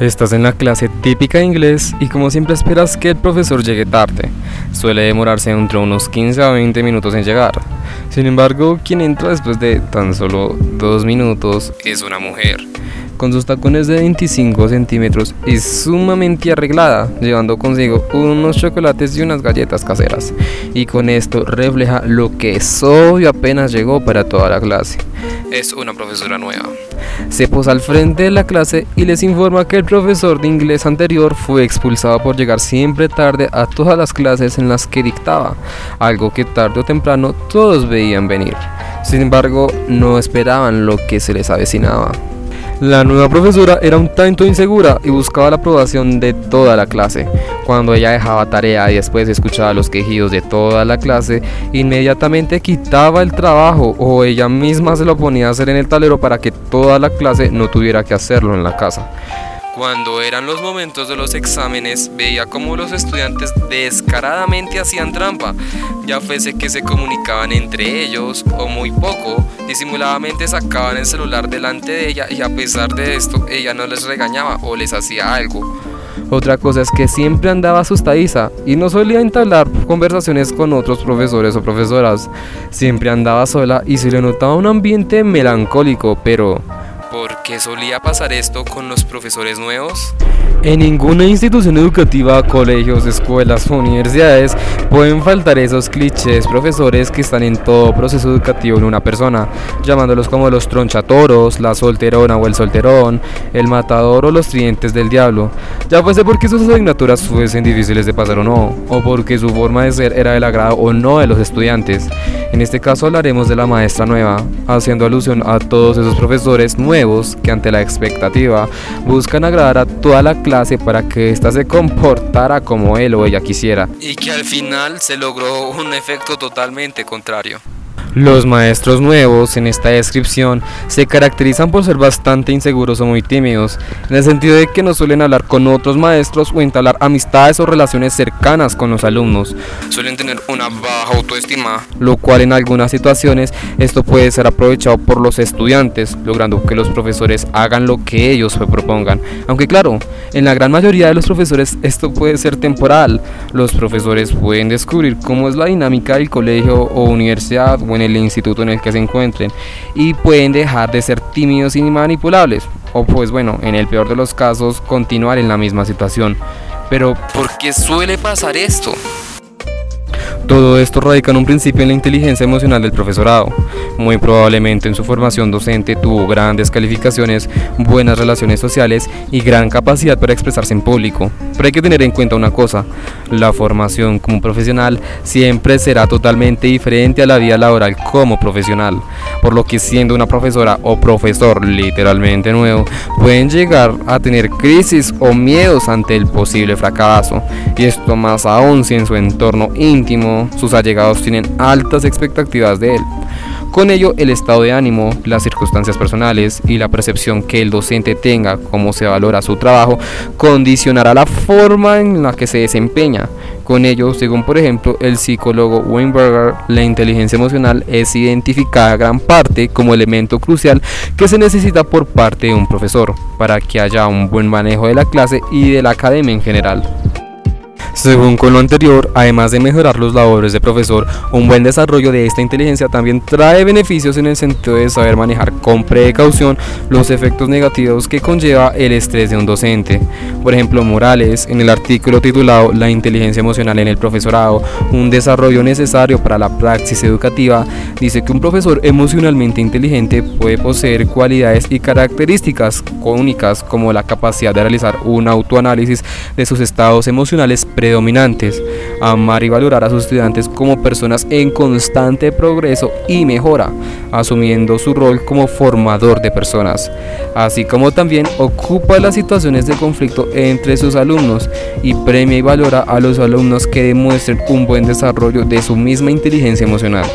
Estás en la clase típica de inglés y como siempre esperas que el profesor llegue tarde. Suele demorarse entre unos 15 a 20 minutos en llegar. Sin embargo, quien entra después de tan solo dos minutos es una mujer. Con sus tacones de 25 centímetros y sumamente arreglada, llevando consigo unos chocolates y unas galletas caseras. Y con esto refleja lo que es apenas llegó para toda la clase. Es una profesora nueva. Se posa al frente de la clase y les informa que el profesor de inglés anterior fue expulsado por llegar siempre tarde a todas las clases en las que dictaba, algo que tarde o temprano todos veían venir. Sin embargo, no esperaban lo que se les avecinaba. La nueva profesora era un tanto insegura y buscaba la aprobación de toda la clase. Cuando ella dejaba tarea y después escuchaba los quejidos de toda la clase, inmediatamente quitaba el trabajo o ella misma se lo ponía a hacer en el tablero para que toda la clase no tuviera que hacerlo en la casa. Cuando eran los momentos de los exámenes, veía cómo los estudiantes descaradamente hacían trampa, ya fuese que se comunicaban entre ellos o muy poco, disimuladamente sacaban el celular delante de ella y a pesar de esto ella no les regañaba o les hacía algo. Otra cosa es que siempre andaba asustadiza y no solía entablar conversaciones con otros profesores o profesoras. Siempre andaba sola y se le notaba un ambiente melancólico, pero ¿Por qué solía pasar esto con los profesores nuevos? En ninguna institución educativa, colegios, escuelas o universidades pueden faltar esos clichés profesores que están en todo proceso educativo en una persona, llamándolos como los tronchatoros, la solterona o el solterón, el matador o los tridentes del diablo, ya fuese porque sus asignaturas fuesen difíciles de pasar o no, o porque su forma de ser era del agrado o no de los estudiantes. En este caso hablaremos de la maestra nueva, haciendo alusión a todos esos profesores nuevos que ante la expectativa buscan agradar a toda la clase para que ésta se comportara como él o ella quisiera. Y que al final se logró un efecto totalmente contrario. Los maestros nuevos en esta descripción se caracterizan por ser bastante inseguros o muy tímidos, en el sentido de que no suelen hablar con otros maestros o entablar amistades o relaciones cercanas con los alumnos. Suelen tener una baja autoestima, lo cual en algunas situaciones esto puede ser aprovechado por los estudiantes, logrando que los profesores hagan lo que ellos se propongan. Aunque claro, en la gran mayoría de los profesores esto puede ser temporal. Los profesores pueden descubrir cómo es la dinámica del colegio o universidad o en el instituto en el que se encuentren y pueden dejar de ser tímidos y manipulables o pues bueno, en el peor de los casos continuar en la misma situación. Pero ¿por qué suele pasar esto? Todo esto radica en un principio en la inteligencia emocional del profesorado. Muy probablemente en su formación docente tuvo grandes calificaciones, buenas relaciones sociales y gran capacidad para expresarse en público. Pero hay que tener en cuenta una cosa, la formación como profesional siempre será totalmente diferente a la vida laboral como profesional, por lo que siendo una profesora o profesor literalmente nuevo, pueden llegar a tener crisis o miedos ante el posible fracaso, y esto más aún si en su entorno íntimo sus allegados tienen altas expectativas de él. Con ello, el estado de ánimo, las circunstancias personales y la percepción que el docente tenga cómo se valora su trabajo condicionará la forma en la que se desempeña. Con ello, según por ejemplo el psicólogo Weinberger, la inteligencia emocional es identificada gran parte como elemento crucial que se necesita por parte de un profesor para que haya un buen manejo de la clase y de la academia en general. Según con lo anterior, además de mejorar los labores de profesor, un buen desarrollo de esta inteligencia también trae beneficios en el sentido de saber manejar con precaución los efectos negativos que conlleva el estrés de un docente. Por ejemplo, Morales, en el artículo titulado La inteligencia emocional en el profesorado, un desarrollo necesario para la praxis educativa, dice que un profesor emocionalmente inteligente puede poseer cualidades y características únicas como la capacidad de realizar un autoanálisis de sus estados emocionales predominantes, amar y valorar a sus estudiantes como personas en constante progreso y mejora, asumiendo su rol como formador de personas, así como también ocupa las situaciones de conflicto entre sus alumnos y premia y valora a los alumnos que demuestren un buen desarrollo de su misma inteligencia emocional.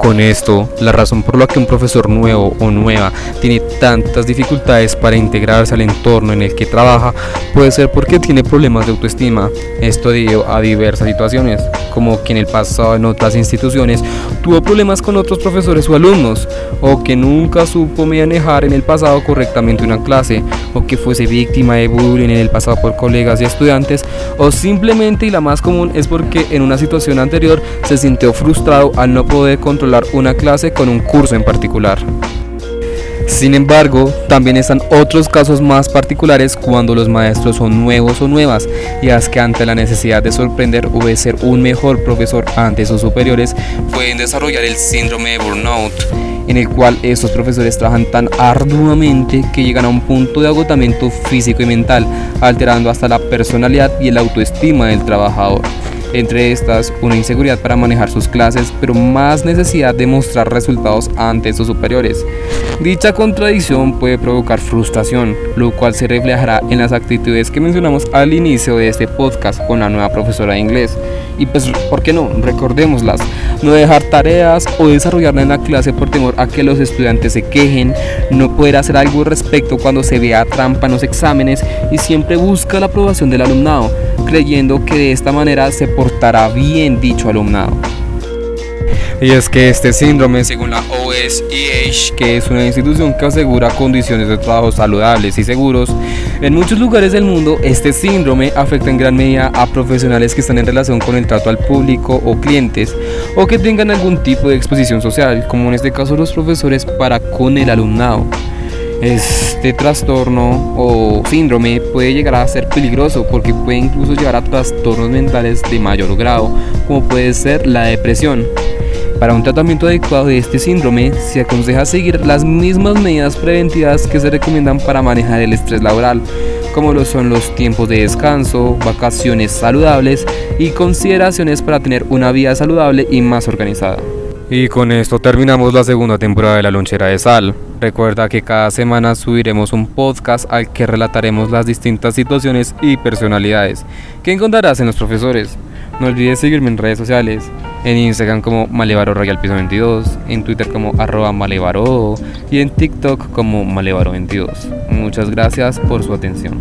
Con esto, la razón por la que un profesor nuevo o nueva tiene tantas dificultades para integrarse al entorno en el que trabaja puede ser porque tiene problemas de autoestima. Esto debido a diversas situaciones, como que en el pasado en otras instituciones tuvo problemas con otros profesores o alumnos, o que nunca supo manejar en el pasado correctamente una clase, o que fuese víctima de bullying en el pasado por colegas y estudiantes, o simplemente y la más común es porque en una situación anterior se sintió frustrado al no poder controlar una clase con un curso en particular. Sin embargo, también están otros casos más particulares cuando los maestros son nuevos o nuevas, y es que ante la necesidad de sorprender o de ser un mejor profesor ante sus superiores, pueden desarrollar el síndrome de burnout, en el cual estos profesores trabajan tan arduamente que llegan a un punto de agotamiento físico y mental, alterando hasta la personalidad y el autoestima del trabajador entre estas una inseguridad para manejar sus clases, pero más necesidad de mostrar resultados ante sus superiores. Dicha contradicción puede provocar frustración, lo cual se reflejará en las actitudes que mencionamos al inicio de este podcast con la nueva profesora de inglés. Y pues, ¿por qué no? Recordémoslas. No dejar tareas o desarrollarla en la clase por temor a que los estudiantes se quejen, no poder hacer algo al respecto cuando se vea trampa en los exámenes y siempre busca la aprobación del alumnado creyendo que de esta manera se portará bien dicho alumnado. Y es que este síndrome, según la OSIH, que es una institución que asegura condiciones de trabajo saludables y seguros, en muchos lugares del mundo este síndrome afecta en gran medida a profesionales que están en relación con el trato al público o clientes o que tengan algún tipo de exposición social, como en este caso los profesores para con el alumnado. Este trastorno o síndrome puede llegar a ser peligroso porque puede incluso llevar a trastornos mentales de mayor grado, como puede ser la depresión. Para un tratamiento adecuado de este síndrome, se aconseja seguir las mismas medidas preventivas que se recomiendan para manejar el estrés laboral, como lo son los tiempos de descanso, vacaciones saludables y consideraciones para tener una vida saludable y más organizada. Y con esto terminamos la segunda temporada de La Lonchera de Sal. Recuerda que cada semana subiremos un podcast al que relataremos las distintas situaciones y personalidades que encontrarás en los profesores. No olvides seguirme en redes sociales, en Instagram como Malevaro Royal Piso 22, en Twitter como arroba Malevaro y en TikTok como Malevaro 22. Muchas gracias por su atención.